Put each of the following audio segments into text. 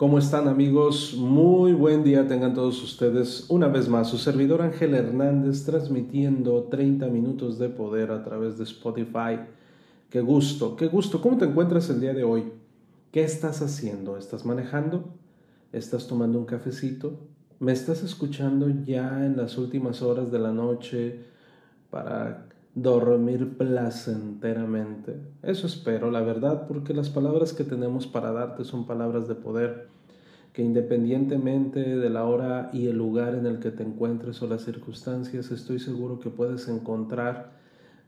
¿Cómo están amigos? Muy buen día tengan todos ustedes. Una vez más, su servidor Ángel Hernández transmitiendo 30 minutos de poder a través de Spotify. Qué gusto, qué gusto. ¿Cómo te encuentras el día de hoy? ¿Qué estás haciendo? ¿Estás manejando? ¿Estás tomando un cafecito? ¿Me estás escuchando ya en las últimas horas de la noche para dormir placenteramente. Eso espero, la verdad, porque las palabras que tenemos para darte son palabras de poder, que independientemente de la hora y el lugar en el que te encuentres o las circunstancias, estoy seguro que puedes encontrar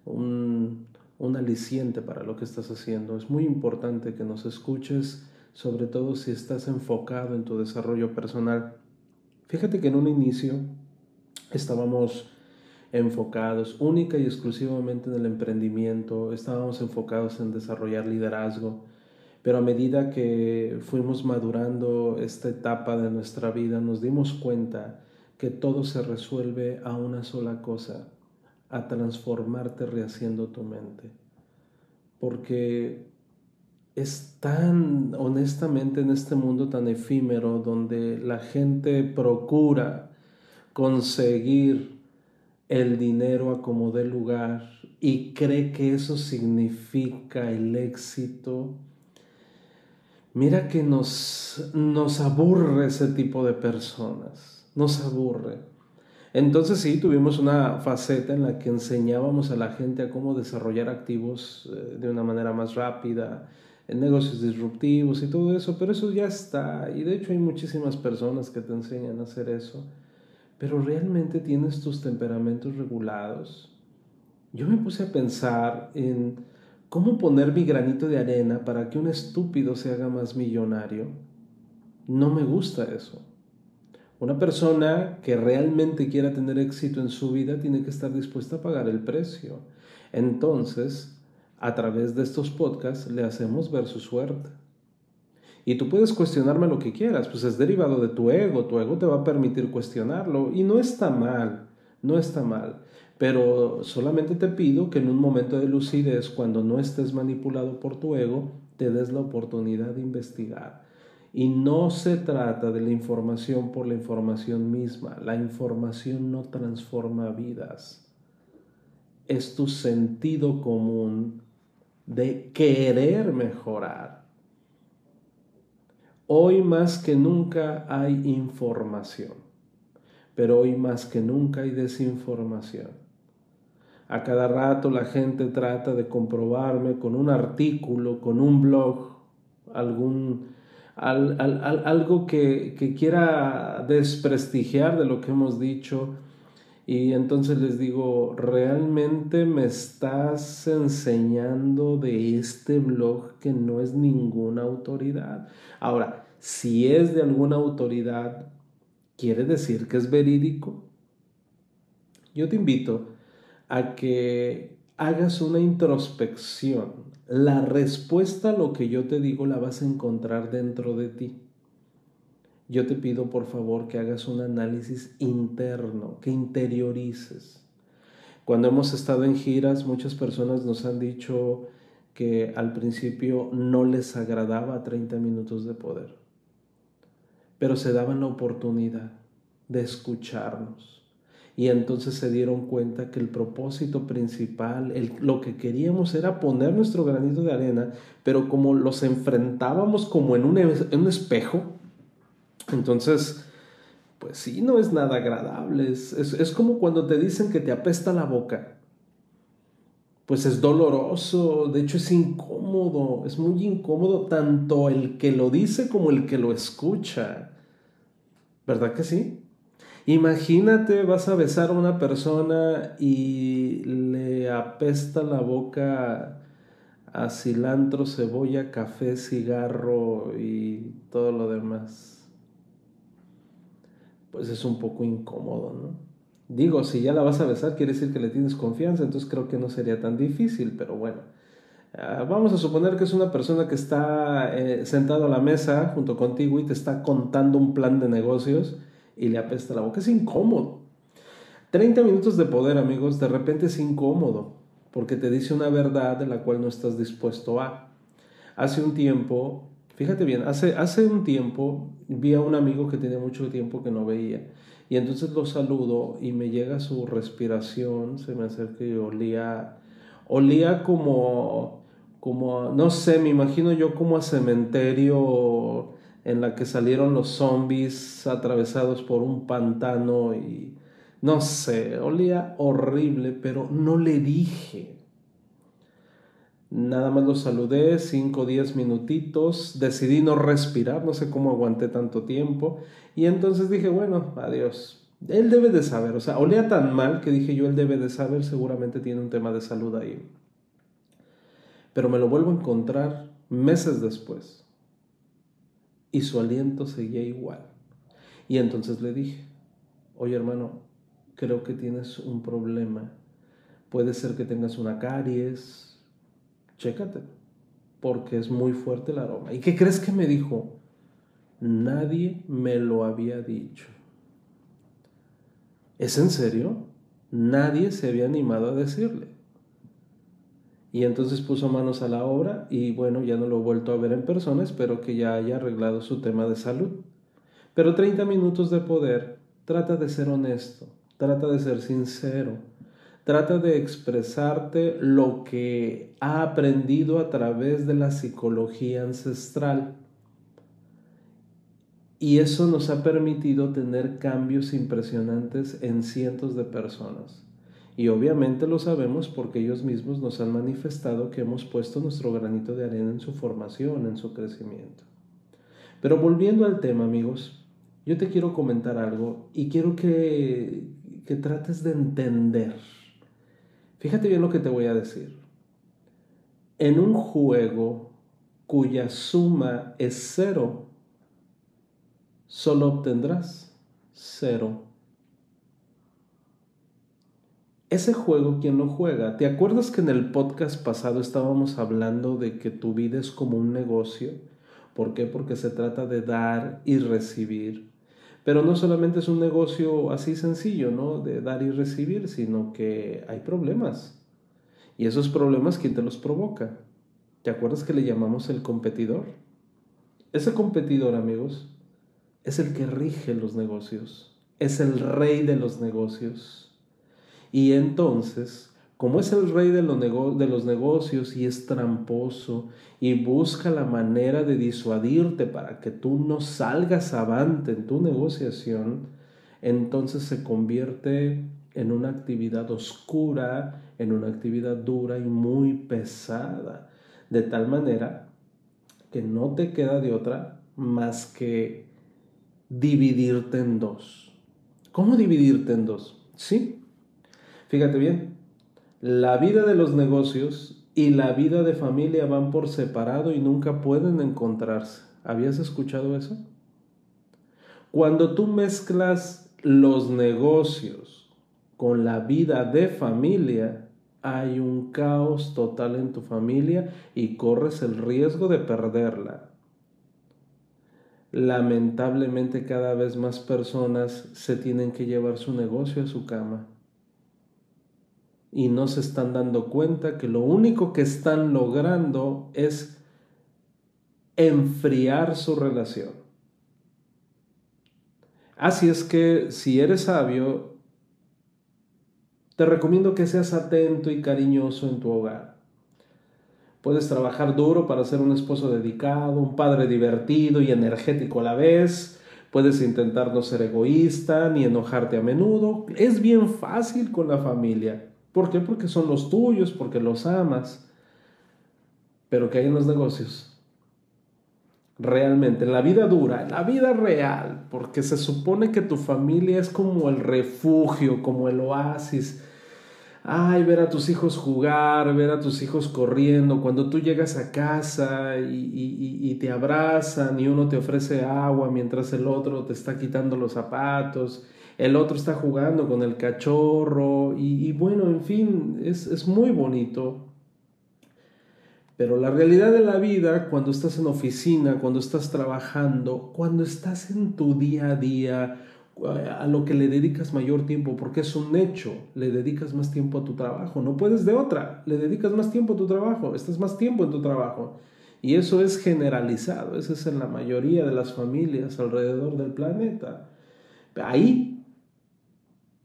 un, un aliciente para lo que estás haciendo. Es muy importante que nos escuches, sobre todo si estás enfocado en tu desarrollo personal. Fíjate que en un inicio estábamos enfocados única y exclusivamente en el emprendimiento, estábamos enfocados en desarrollar liderazgo, pero a medida que fuimos madurando esta etapa de nuestra vida, nos dimos cuenta que todo se resuelve a una sola cosa, a transformarte rehaciendo tu mente. Porque es tan, honestamente, en este mundo tan efímero, donde la gente procura conseguir el dinero a como dé lugar y cree que eso significa el éxito, mira que nos, nos aburre ese tipo de personas, nos aburre. Entonces sí, tuvimos una faceta en la que enseñábamos a la gente a cómo desarrollar activos eh, de una manera más rápida, en negocios disruptivos y todo eso, pero eso ya está. Y de hecho hay muchísimas personas que te enseñan a hacer eso pero realmente tienes tus temperamentos regulados. Yo me puse a pensar en cómo poner mi granito de arena para que un estúpido se haga más millonario. No me gusta eso. Una persona que realmente quiera tener éxito en su vida tiene que estar dispuesta a pagar el precio. Entonces, a través de estos podcasts le hacemos ver su suerte. Y tú puedes cuestionarme lo que quieras, pues es derivado de tu ego, tu ego te va a permitir cuestionarlo y no está mal, no está mal. Pero solamente te pido que en un momento de lucidez, cuando no estés manipulado por tu ego, te des la oportunidad de investigar. Y no se trata de la información por la información misma. La información no transforma vidas. Es tu sentido común de querer mejorar Hoy más que nunca hay información, pero hoy más que nunca hay desinformación. A cada rato la gente trata de comprobarme con un artículo, con un blog, algún, algo que, que quiera desprestigiar de lo que hemos dicho. Y entonces les digo, ¿realmente me estás enseñando de este blog que no es ninguna autoridad? Ahora, si es de alguna autoridad, ¿quiere decir que es verídico? Yo te invito a que hagas una introspección. La respuesta a lo que yo te digo la vas a encontrar dentro de ti. Yo te pido por favor que hagas un análisis interno, que interiorices. Cuando hemos estado en giras, muchas personas nos han dicho que al principio no les agradaba 30 minutos de poder pero se daban la oportunidad de escucharnos. Y entonces se dieron cuenta que el propósito principal, lo que queríamos era poner nuestro granito de arena, pero como los enfrentábamos como en un, un espejo, entonces, pues sí, no es nada agradable. Es, es como cuando te dicen que te apesta la boca. Pues es doloroso, de hecho es incómodo, es muy incómodo tanto el que lo dice como el que lo escucha. ¿Verdad que sí? Imagínate, vas a besar a una persona y le apesta la boca a cilantro, cebolla, café, cigarro y todo lo demás. Pues es un poco incómodo, ¿no? Digo, si ya la vas a besar, quiere decir que le tienes confianza, entonces creo que no sería tan difícil, pero bueno. Ah, vamos a suponer que es una persona que está eh, sentado a la mesa junto contigo y te está contando un plan de negocios y le apesta la boca. Es incómodo. 30 minutos de poder, amigos, de repente es incómodo porque te dice una verdad de la cual no estás dispuesto a. Hace un tiempo, fíjate bien, hace, hace un tiempo vi a un amigo que tenía mucho tiempo que no veía y entonces lo saludo y me llega su respiración, se me acerca y olía, olía como, como, no sé, me imagino yo como a cementerio en la que salieron los zombies atravesados por un pantano y no sé, olía horrible, pero no le dije. Nada más lo saludé, 5 o 10 minutitos, decidí no respirar, no sé cómo aguanté tanto tiempo, y entonces dije, bueno, adiós. Él debe de saber, o sea, olía tan mal que dije yo, él debe de saber, seguramente tiene un tema de salud ahí. Pero me lo vuelvo a encontrar meses después, y su aliento seguía igual. Y entonces le dije, oye hermano, creo que tienes un problema. Puede ser que tengas una caries. Chécate, porque es muy fuerte el aroma. ¿Y qué crees que me dijo? Nadie me lo había dicho. ¿Es en serio? Nadie se había animado a decirle. Y entonces puso manos a la obra y bueno, ya no lo he vuelto a ver en persona, espero que ya haya arreglado su tema de salud. Pero 30 minutos de poder, trata de ser honesto, Trata de ser sincero. Trata de expresarte lo que ha aprendido a través de la psicología ancestral. Y eso nos ha permitido tener cambios impresionantes en cientos de personas. Y obviamente lo sabemos porque ellos mismos nos han manifestado que hemos puesto nuestro granito de arena en su formación, en su crecimiento. Pero volviendo al tema, amigos, yo te quiero comentar algo y quiero que, que trates de entender. Fíjate bien lo que te voy a decir. En un juego cuya suma es cero, solo obtendrás cero. Ese juego, ¿quién lo juega? ¿Te acuerdas que en el podcast pasado estábamos hablando de que tu vida es como un negocio? ¿Por qué? Porque se trata de dar y recibir. Pero no solamente es un negocio así sencillo, ¿no? De dar y recibir, sino que hay problemas. Y esos problemas, ¿quién te los provoca? ¿Te acuerdas que le llamamos el competidor? Ese competidor, amigos, es el que rige los negocios, es el rey de los negocios. Y entonces como es el rey de los, negocios y es tramposo y busca la manera de disuadirte para que tú no salgas avante en tu negociación, entonces se convierte en una actividad oscura, en una actividad dura y muy pesada, de tal manera que no te queda de otra más que dividirte en dos. ¿Cómo dividirte en dos? Sí, fíjate bien, la vida de los negocios y la vida de familia van por separado y nunca pueden encontrarse. ¿Habías escuchado eso? Cuando tú mezclas los negocios con la vida de familia, hay un caos total en tu familia y corres el riesgo de perderla. Lamentablemente cada vez más personas se tienen que llevar su negocio a su cama y no se están dando cuenta que lo único que están logrando es enfriar su relación. Así es que si eres sabio, te recomiendo que seas atento y cariñoso en tu hogar. Puedes trabajar duro para ser un esposo dedicado, un padre divertido y energético a la vez. Puedes intentar no ser egoísta ni enojarte a menudo. Es bien fácil con la familia. ¿Por qué? Porque son los tuyos, porque los amas. Pero que hay en los negocios. Realmente, en la vida dura, en la vida real, porque se supone que tu familia es como el refugio, como el oasis. ay, ver a tus hijos jugar, ver a tus hijos corriendo, cuando tú llegas a casa y, te abrazan y uno te ofrece agua mientras el otro te está quitando los zapatos, el otro está jugando con el cachorro y, bueno, en fin, es, es muy bonito. Pero la realidad de la vida, cuando estás en oficina, cuando estás trabajando, cuando estás en tu día a día, a lo que le dedicas mayor tiempo, porque es un hecho, le dedicas más tiempo a tu trabajo, no puedes de otra, le dedicas más tiempo a tu trabajo, estás más tiempo en tu trabajo. Y eso es generalizado, eso es en la mayoría de las familias alrededor del planeta. Ahí,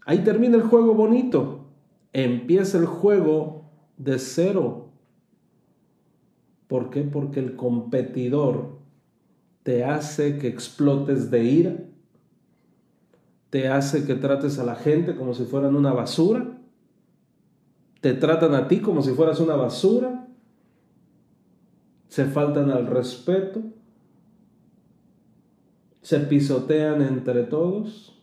ahí termina el juego bonito, empieza el juego de cero. ¿Por qué? Porque el competidor te hace que explotes de ira, te hace que trates a la gente como si fueran una basura, te tratan a ti como si fueras una basura, se faltan al respeto, se pisotean entre todos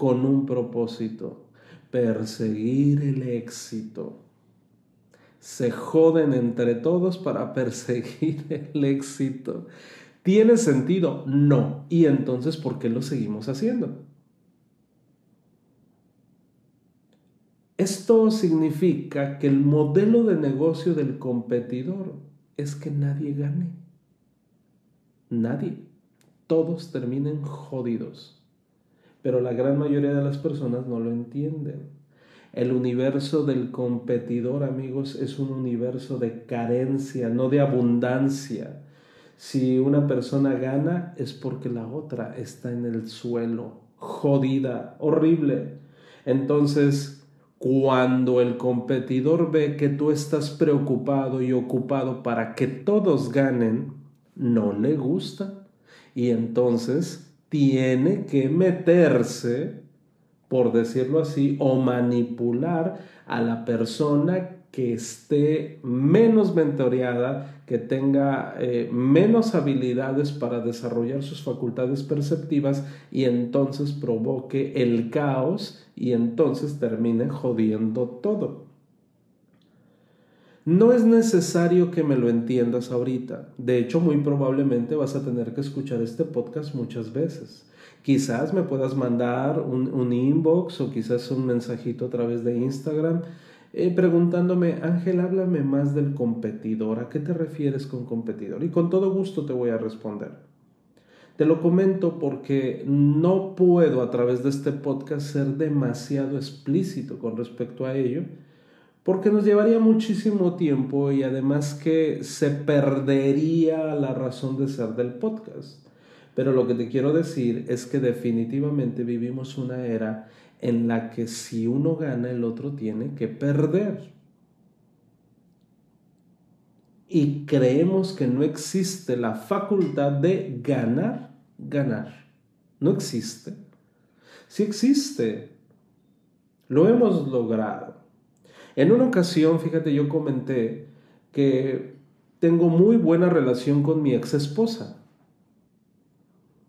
con un propósito, perseguir el éxito. Se joden entre todos para perseguir el éxito. ¿Tiene sentido? No. ¿Y entonces por qué lo seguimos haciendo? Esto significa que el modelo de negocio del competidor es que nadie gane. Nadie. Todos terminen jodidos. Pero la gran mayoría de las personas no lo entienden. El universo del competidor, amigos, es un universo de carencia, no de abundancia. Si una persona gana es porque la otra está en el suelo, jodida, horrible. Entonces, cuando el competidor ve que tú estás preocupado y ocupado para que todos ganen, no le gusta. Y entonces tiene que meterse, por decirlo así, o manipular a la persona que esté menos mentoreada, que tenga eh, menos habilidades para desarrollar sus facultades perceptivas y entonces provoque el caos y entonces termine jodiendo todo. No es necesario que me lo entiendas ahorita. De hecho, muy probablemente vas a tener que escuchar este podcast muchas veces. Quizás me puedas mandar un, un inbox o quizás un mensajito a través de Instagram eh, preguntándome, Ángel, háblame más del competidor. ¿A qué te refieres con competidor? Y con todo gusto te voy a responder. Te lo comento porque no puedo a través de este podcast ser demasiado explícito con respecto a ello, porque nos llevaría muchísimo tiempo y además que se perdería la razón de ser del podcast. Pero lo que te quiero decir es que definitivamente vivimos una era en la que si uno gana, el otro tiene que perder. Y creemos que no existe la facultad de ganar, ganar. No existe. Sí existe. Lo hemos logrado. En una ocasión, fíjate, yo comenté que tengo muy buena relación con mi ex esposa.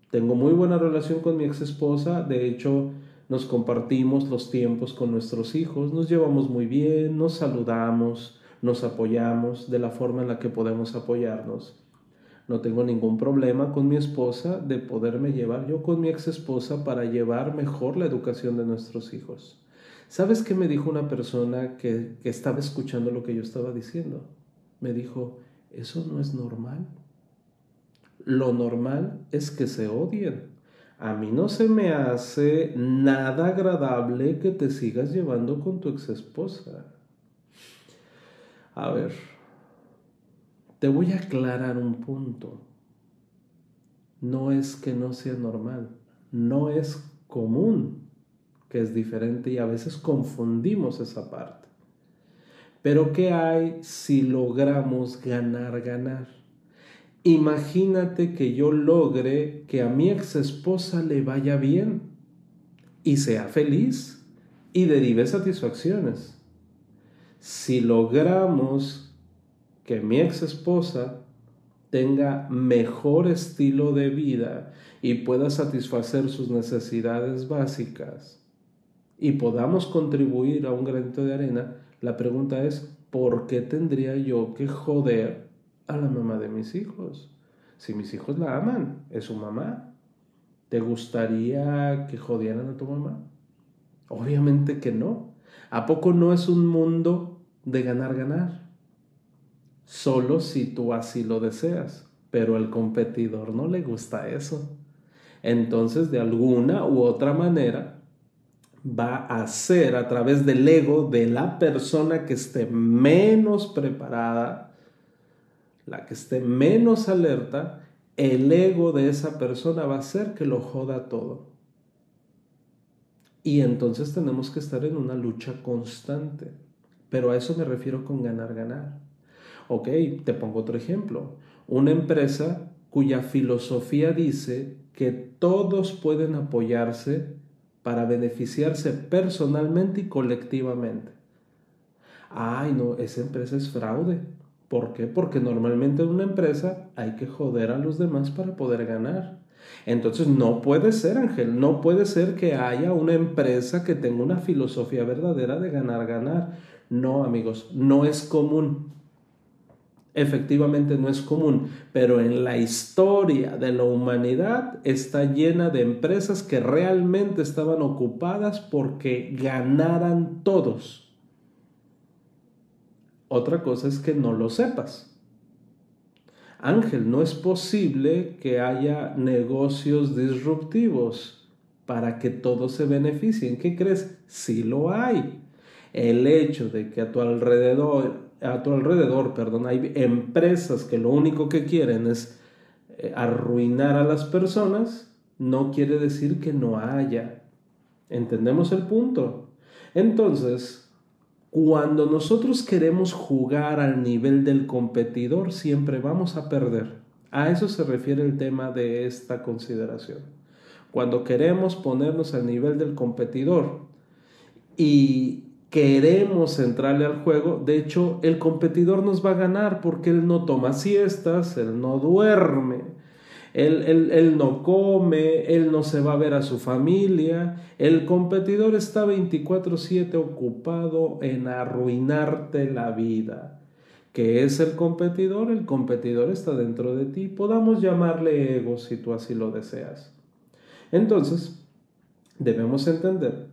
Tengo muy buena relación con mi ex esposa. De hecho, nos compartimos los tiempos con nuestros hijos, nos llevamos muy bien, nos saludamos, nos apoyamos de la forma en la que podemos apoyarnos. No tengo ningún problema con mi esposa de poderme llevar yo con mi ex esposa para llevar mejor la educación de nuestros hijos. ¿Sabes qué me dijo una persona que, estaba escuchando lo que yo estaba diciendo? Me dijo, eso no es normal. Lo normal es que se odien a mí no se me hace nada agradable que te sigas llevando con tu ex esposa. A ver, te voy a aclarar un punto. No es que no sea normal, no es común, que es diferente y a veces confundimos esa parte. Pero ¿qué hay si logramos ganar, ganar? Imagínate que yo logre que a mi ex esposa le vaya bien y sea feliz y derive satisfacciones. Si logramos que mi ex esposa tenga mejor estilo de vida y pueda satisfacer sus necesidades básicas y podamos contribuir a un granito de arena, la pregunta es, ¿por qué tendría yo que joder a la mamá de mis hijos? Si mis hijos la aman, es su mamá. ¿Te gustaría que jodieran a tu mamá? Obviamente que no. ¿A poco no es un mundo de ganar, ganar? Solo si tú así lo deseas, pero al competidor no le gusta eso. Entonces, de alguna u otra manera, va a ser a través del ego de la persona que esté menos preparada, la que esté menos alerta, el ego de esa persona va a hacer que lo joda todo. Y entonces tenemos que estar en una lucha constante. Pero a eso me refiero con ganar, ganar. Ok, te pongo otro ejemplo. Una empresa cuya filosofía dice que todos pueden apoyarse para beneficiarse personalmente y colectivamente. Ay, no, esa empresa es fraude. ¿Por qué? Porque normalmente en una empresa hay que joder a los demás para poder ganar. Entonces no puede ser, Ángel, no puede ser que haya una empresa que tenga una filosofía verdadera de ganar, ganar. No, amigos, no es común efectivamente no es común, pero en la historia de la humanidad está llena de empresas que realmente estaban ocupadas porque ganaran todos. Otra cosa es que no lo sepas. Ángel, no es posible que haya negocios disruptivos para que todos se beneficien. ¿Qué crees? Sí lo hay. El hecho de que a tu alrededor a tu alrededor, perdón, hay empresas que lo único que quieren es eh, arruinar a las personas, no quiere decir que no haya. ¿Entendemos el punto? Entonces, cuando nosotros queremos jugar al nivel del competidor, siempre vamos a perder. A eso se refiere el tema de esta consideración. Cuando queremos ponernos al nivel del competidor y queremos entrarle al juego, de hecho el competidor nos va a ganar porque él no toma siestas, él no duerme, él, él, no come, él no se va a ver a su familia, el competidor está 24/7 ocupado en arruinarte la vida. ¿Qué es el competidor? El competidor está dentro de ti. Podamos llamarle ego si tú así lo deseas. Entonces, debemos entender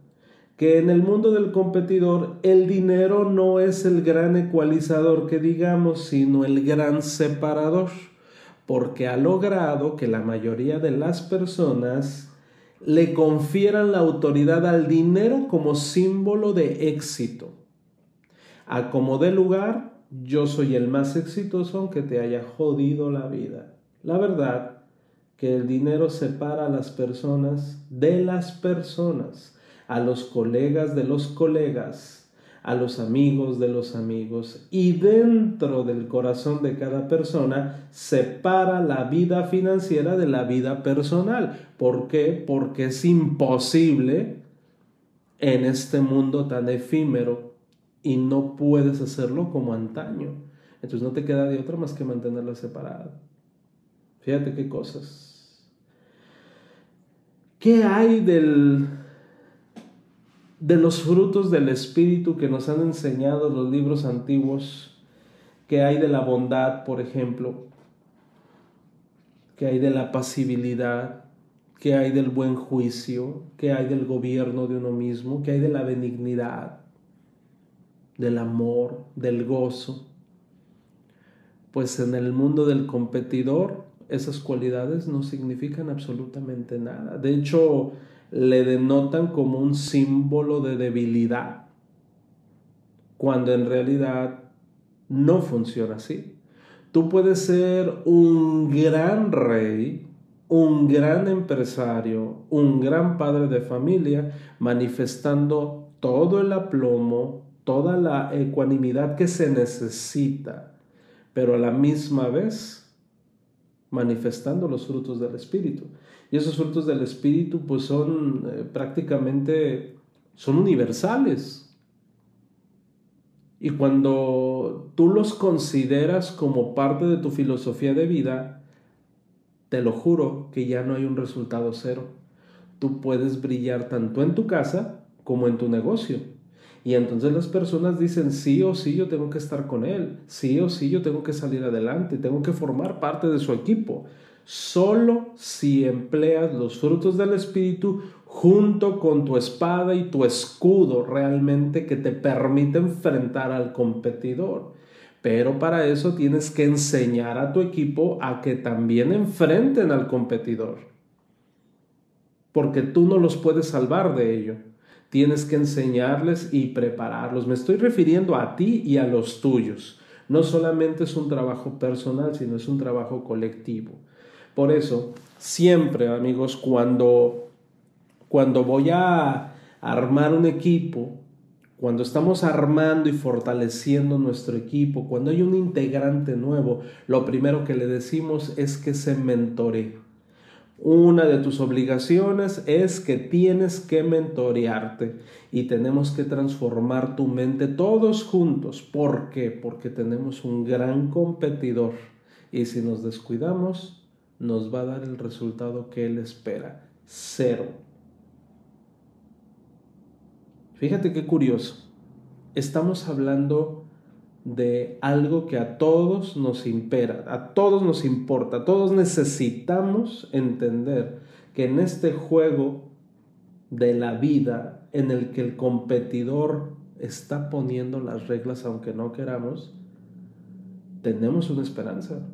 que en el mundo del competidor el dinero no es el gran ecualizador que digamos, sino el gran separador, porque ha logrado que la mayoría de las personas le confieran la autoridad al dinero como símbolo de éxito. A como de lugar, yo soy el más exitoso aunque te haya jodido la vida. La verdad que el dinero separa a las personas de las personas a los colegas de los colegas, a los amigos de los amigos y dentro del corazón de cada persona separa la vida financiera de la vida personal. ¿Por qué? Porque es imposible en este mundo tan efímero y no puedes hacerlo como antaño. Entonces no te queda de otra más que mantenerla separada. Fíjate qué cosas. ¿Qué hay del de los frutos del Espíritu que nos han enseñado los libros antiguos, que hay de la bondad, por ejemplo, que hay de la pasibilidad, que hay del buen juicio, que hay del gobierno de uno mismo, que hay de la benignidad, del amor, del gozo. Pues en el mundo del competidor esas cualidades no significan absolutamente nada. De hecho, le denotan como un símbolo de debilidad, cuando en realidad no funciona así. Tú puedes ser un gran rey, un gran empresario, un gran padre de familia, manifestando todo el aplomo, toda la ecuanimidad que se necesita, pero a la misma vez manifestando los frutos del Espíritu. Y esos frutos del Espíritu pues son eh, prácticamente, son universales. Y cuando tú los consideras como parte de tu filosofía de vida, te lo juro que ya no hay un resultado cero. Tú puedes brillar tanto en tu casa como en tu negocio. Y entonces las personas dicen, sí o sí, yo tengo que estar con él, sí o sí, yo tengo que salir adelante, tengo que formar parte de su equipo. Solo si empleas los frutos del Espíritu junto con tu espada y tu escudo realmente que te permite enfrentar al competidor. Pero para eso tienes que enseñar a tu equipo a que también enfrenten al competidor. Porque tú no los puedes salvar de ello. Tienes que enseñarles y prepararlos. Me estoy refiriendo a ti y a los tuyos. No solamente es un trabajo personal, sino es un trabajo colectivo. Por eso, siempre, amigos, cuando, cuando voy a armar un equipo, cuando estamos armando y fortaleciendo nuestro equipo, cuando hay un integrante nuevo, lo primero que le decimos es que se mentore. Una de tus obligaciones es que tienes que mentorearte y tenemos que transformar tu mente todos juntos. ¿Por qué? Porque tenemos un gran competidor y si nos descuidamos, nos va a dar el resultado que Él espera. Cero. Fíjate qué curioso. Estamos hablando de algo que a todos nos impera, a todos nos importa, todos necesitamos entender que en este juego de la vida en el que el competidor está poniendo las reglas aunque no queramos, tenemos una esperanza,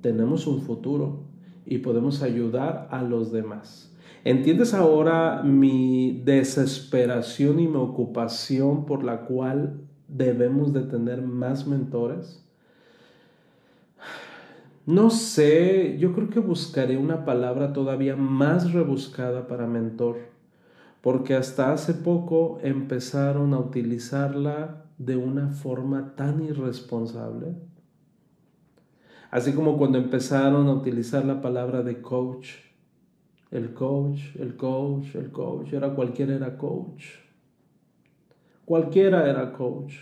tenemos un futuro, y podemos ayudar a los demás. ¿Entiendes ahora mi desesperación y mi ocupación por la cual debemos de tener más mentores? No sé, yo creo que buscaré una palabra todavía más rebuscada para mentor, porque hasta hace poco empezaron a utilizarla de una forma tan irresponsable Así como cuando empezaron a utilizar la palabra de coach. El coach, el coach, el coach. Era cualquiera era coach. Cualquiera era coach.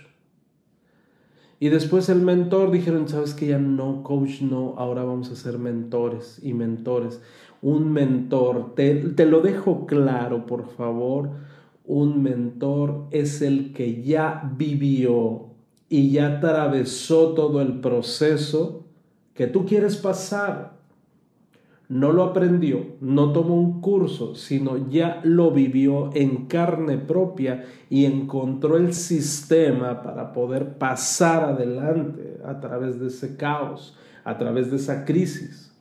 Y después el mentor dijeron, sabes que ya no, coach no, ahora vamos a ser mentores y mentores. Un mentor, te, te lo dejo claro, por favor, un mentor es el que ya vivió y ya atravesó todo el proceso que tú quieres pasar, no lo aprendió, no tomó un curso, sino ya lo vivió en carne propia y encontró el sistema para poder pasar adelante a través de ese caos, a través de esa crisis.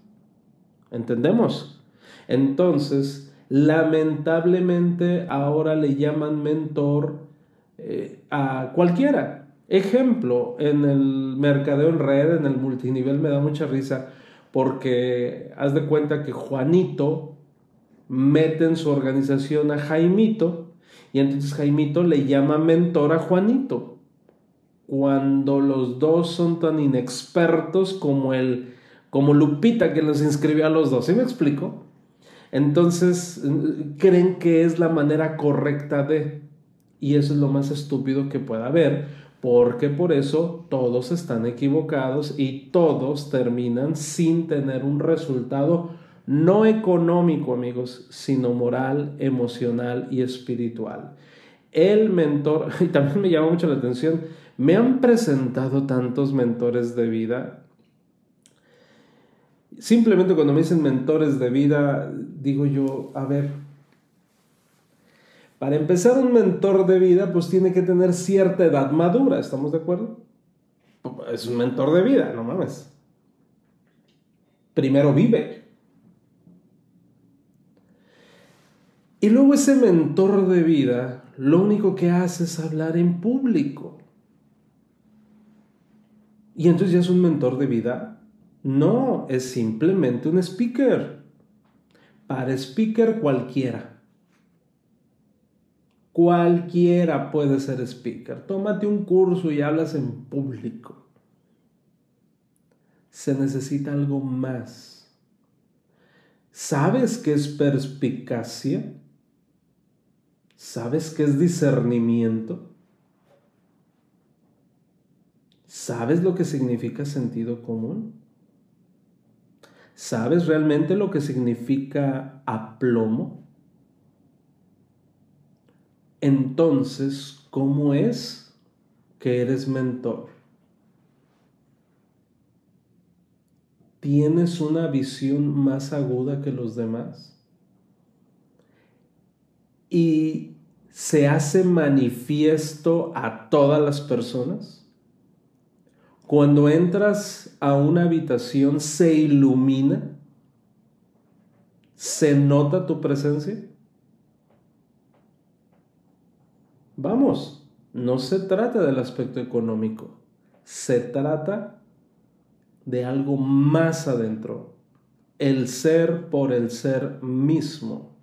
¿Entendemos? Entonces, lamentablemente ahora le llaman mentor eh, a cualquiera, Ejemplo, en el mercadeo en red, en el multinivel, me da mucha risa porque haz de cuenta que Juanito mete en su organización a Jaimito y entonces Jaimito le llama mentor a Juanito cuando los dos son tan inexpertos como el como Lupita que los inscribió a los dos, ¿sí me explico? Entonces creen que es la manera correcta de y eso es lo más estúpido que pueda haber porque por eso todos están equivocados y todos terminan sin tener un resultado no económico, amigos, sino moral, emocional y espiritual. El mentor, y también me llama mucho la atención, me han presentado tantos mentores de vida. Simplemente cuando me dicen mentores de vida, digo yo, a ver, para empezar, un mentor de vida pues tiene que tener cierta edad madura, ¿estamos de acuerdo? Es un mentor de vida, no mames. Primero vive. Y luego ese mentor de vida lo único que hace es hablar en público. ¿Y entonces ya es un mentor de vida? No, es simplemente un speaker. Para speaker cualquiera. Cualquiera puede ser speaker. Tómate un curso y hablas en público. Se necesita algo más. ¿Sabes qué es perspicacia? ¿Sabes qué es discernimiento? ¿Sabes lo que significa sentido común? ¿Sabes realmente lo que significa aplomo? Entonces, ¿cómo es que eres mentor? ¿Tienes una visión más aguda que los demás? ¿Y se hace manifiesto a todas las personas? Cuando entras a una habitación, ¿se ilumina? ¿Se nota tu presencia? Vamos, no se trata del aspecto económico, se trata de algo más adentro, el ser por el ser mismo.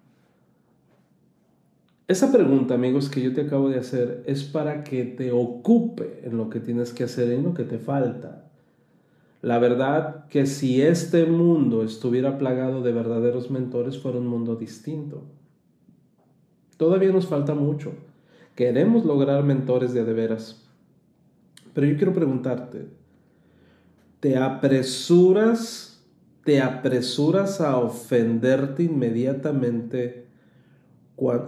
Esa pregunta, amigos, que yo te acabo de hacer es para que te ocupe en lo que tienes que hacer, en lo que te falta. La verdad que si este mundo estuviera plagado de verdaderos mentores, fuera un mundo distinto. Todavía nos falta mucho. Queremos lograr mentores de de veras. Pero yo quiero preguntarte, ¿te apresuras, te apresuras a ofenderte inmediatamente?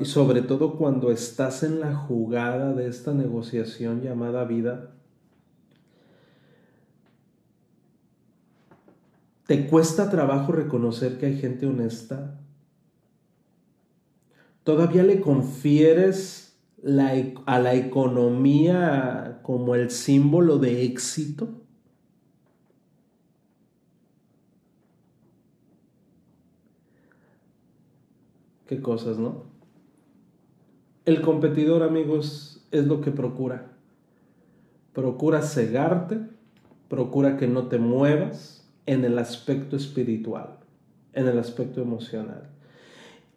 y sobre todo cuando estás en la jugada de esta negociación llamada vida, ¿te cuesta trabajo reconocer que hay gente honesta? ¿Todavía le confieres a la economía como el símbolo de éxito? Qué cosas, ¿no? El competidor, amigos, es lo que procura. Procura cegarte, procura que no te muevas en el aspecto espiritual, en el aspecto emocional.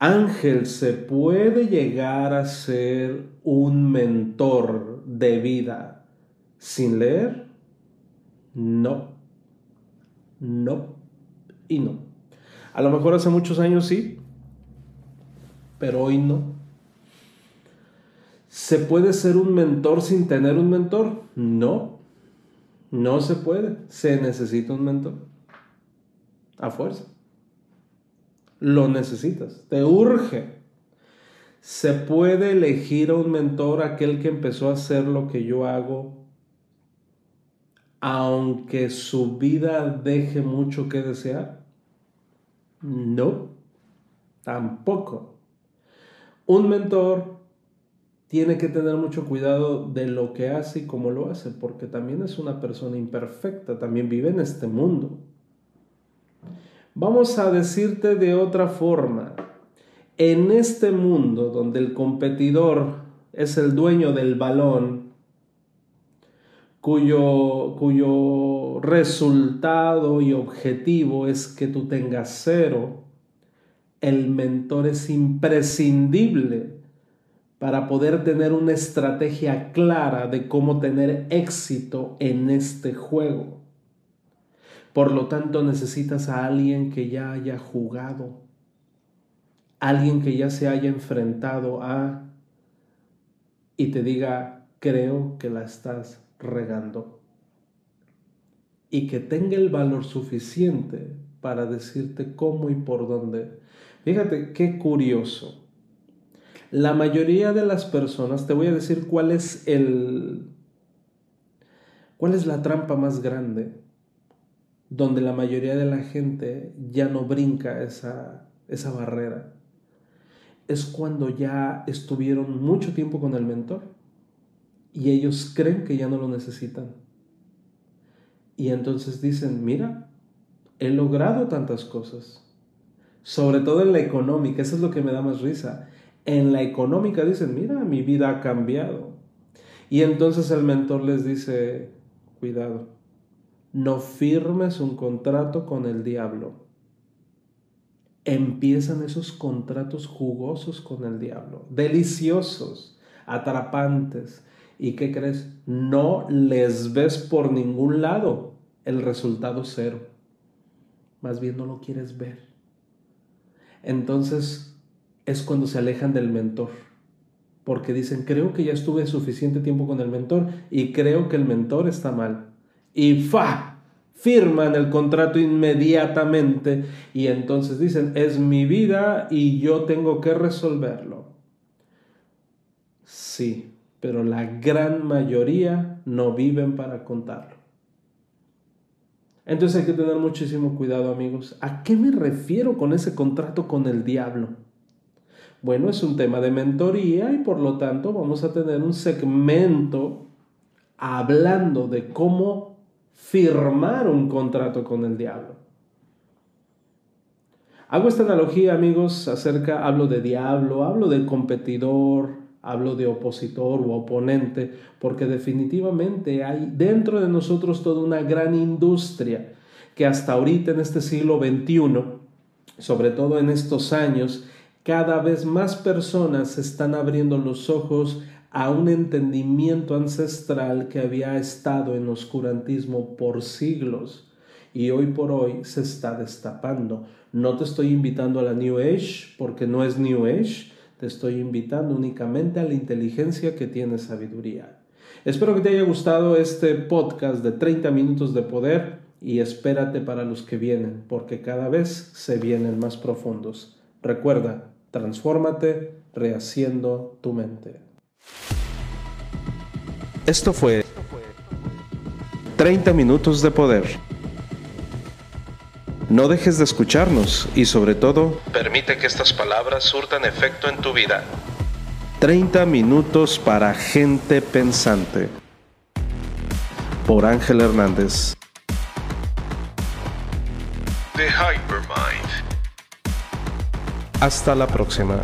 Ángel se puede llegar a ser un mentor de vida sin leer? No, no y no. A lo mejor hace muchos años sí, pero hoy no. ¿Se puede ser un mentor sin tener un mentor? No, no se puede. Se necesita un mentor. A fuerza. Lo necesitas, te urge. ¿Se puede elegir a un mentor aquel que empezó a hacer lo que yo hago, aunque su vida deje mucho que desear? No, tampoco. Un mentor tiene que tener mucho cuidado de lo que hace y cómo lo hace, porque también es una persona imperfecta, también vive en este mundo. Vamos a decirte de otra forma, en este mundo donde el competidor es el dueño del balón, cuyo, cuyo resultado y objetivo es que tú tengas cero, el mentor es imprescindible para poder tener una estrategia clara de cómo tener éxito en este juego. Por lo tanto, necesitas a alguien que ya haya jugado, alguien que ya se haya enfrentado a y te diga, creo que la estás regando. Y que tenga el valor suficiente para decirte cómo y por dónde. Fíjate qué curioso. La mayoría de las personas, te voy a decir cuál es el... ¿Cuál es la trampa más grande? Donde la mayoría de la gente ya no brinca esa, esa barrera. Es cuando ya estuvieron mucho tiempo con el mentor y ellos creen que ya no lo necesitan. Y entonces dicen, mira, he logrado tantas cosas. Sobre todo en la económica, eso es lo que me da más risa en la económica dicen, mira, mi vida ha cambiado. Y entonces el mentor les dice, cuidado, no firmes un contrato con el diablo. Empiezan esos contratos jugosos con el diablo, deliciosos, atrapantes. ¿Y qué crees? No les ves por ningún lado el resultado cero. Más bien no lo quieres ver. Entonces es cuando se alejan del mentor. Porque dicen, creo que ya estuve suficiente tiempo con el mentor y creo que el mentor está mal. Y ¡fa! Firman el contrato inmediatamente y entonces dicen, es mi vida y yo tengo que resolverlo. Sí, pero la gran mayoría no viven para contarlo. Entonces hay que tener muchísimo cuidado amigos. ¿A qué me refiero con ese contrato con el diablo? Bueno, es un tema de mentoría y por lo tanto vamos a tener un segmento hablando de cómo firmar un contrato con el diablo. Hago esta analogía, amigos, acerca, hablo de diablo, hablo de competidor, hablo de opositor o oponente, porque definitivamente hay dentro de nosotros toda una gran industria que hasta ahorita en este siglo XXI, sobre todo en estos años, cada vez más personas están abriendo los ojos a un entendimiento ancestral que había estado en oscurantismo por siglos y hoy por hoy se está destapando. No te estoy invitando a la New Age porque no es New Age, te estoy invitando únicamente a la inteligencia que tiene sabiduría. Espero que te haya gustado este podcast de 30 minutos de poder y espérate para los que vienen, porque cada vez se vienen más profundos. Recuerda, transfórmate rehaciendo tu mente. Esto fue 30 minutos de poder. No dejes de escucharnos y sobre todo, permite que estas palabras surtan efecto en tu vida. 30 minutos para gente pensante. Por Ángel Hernández. The Hypermind. Hasta la próxima.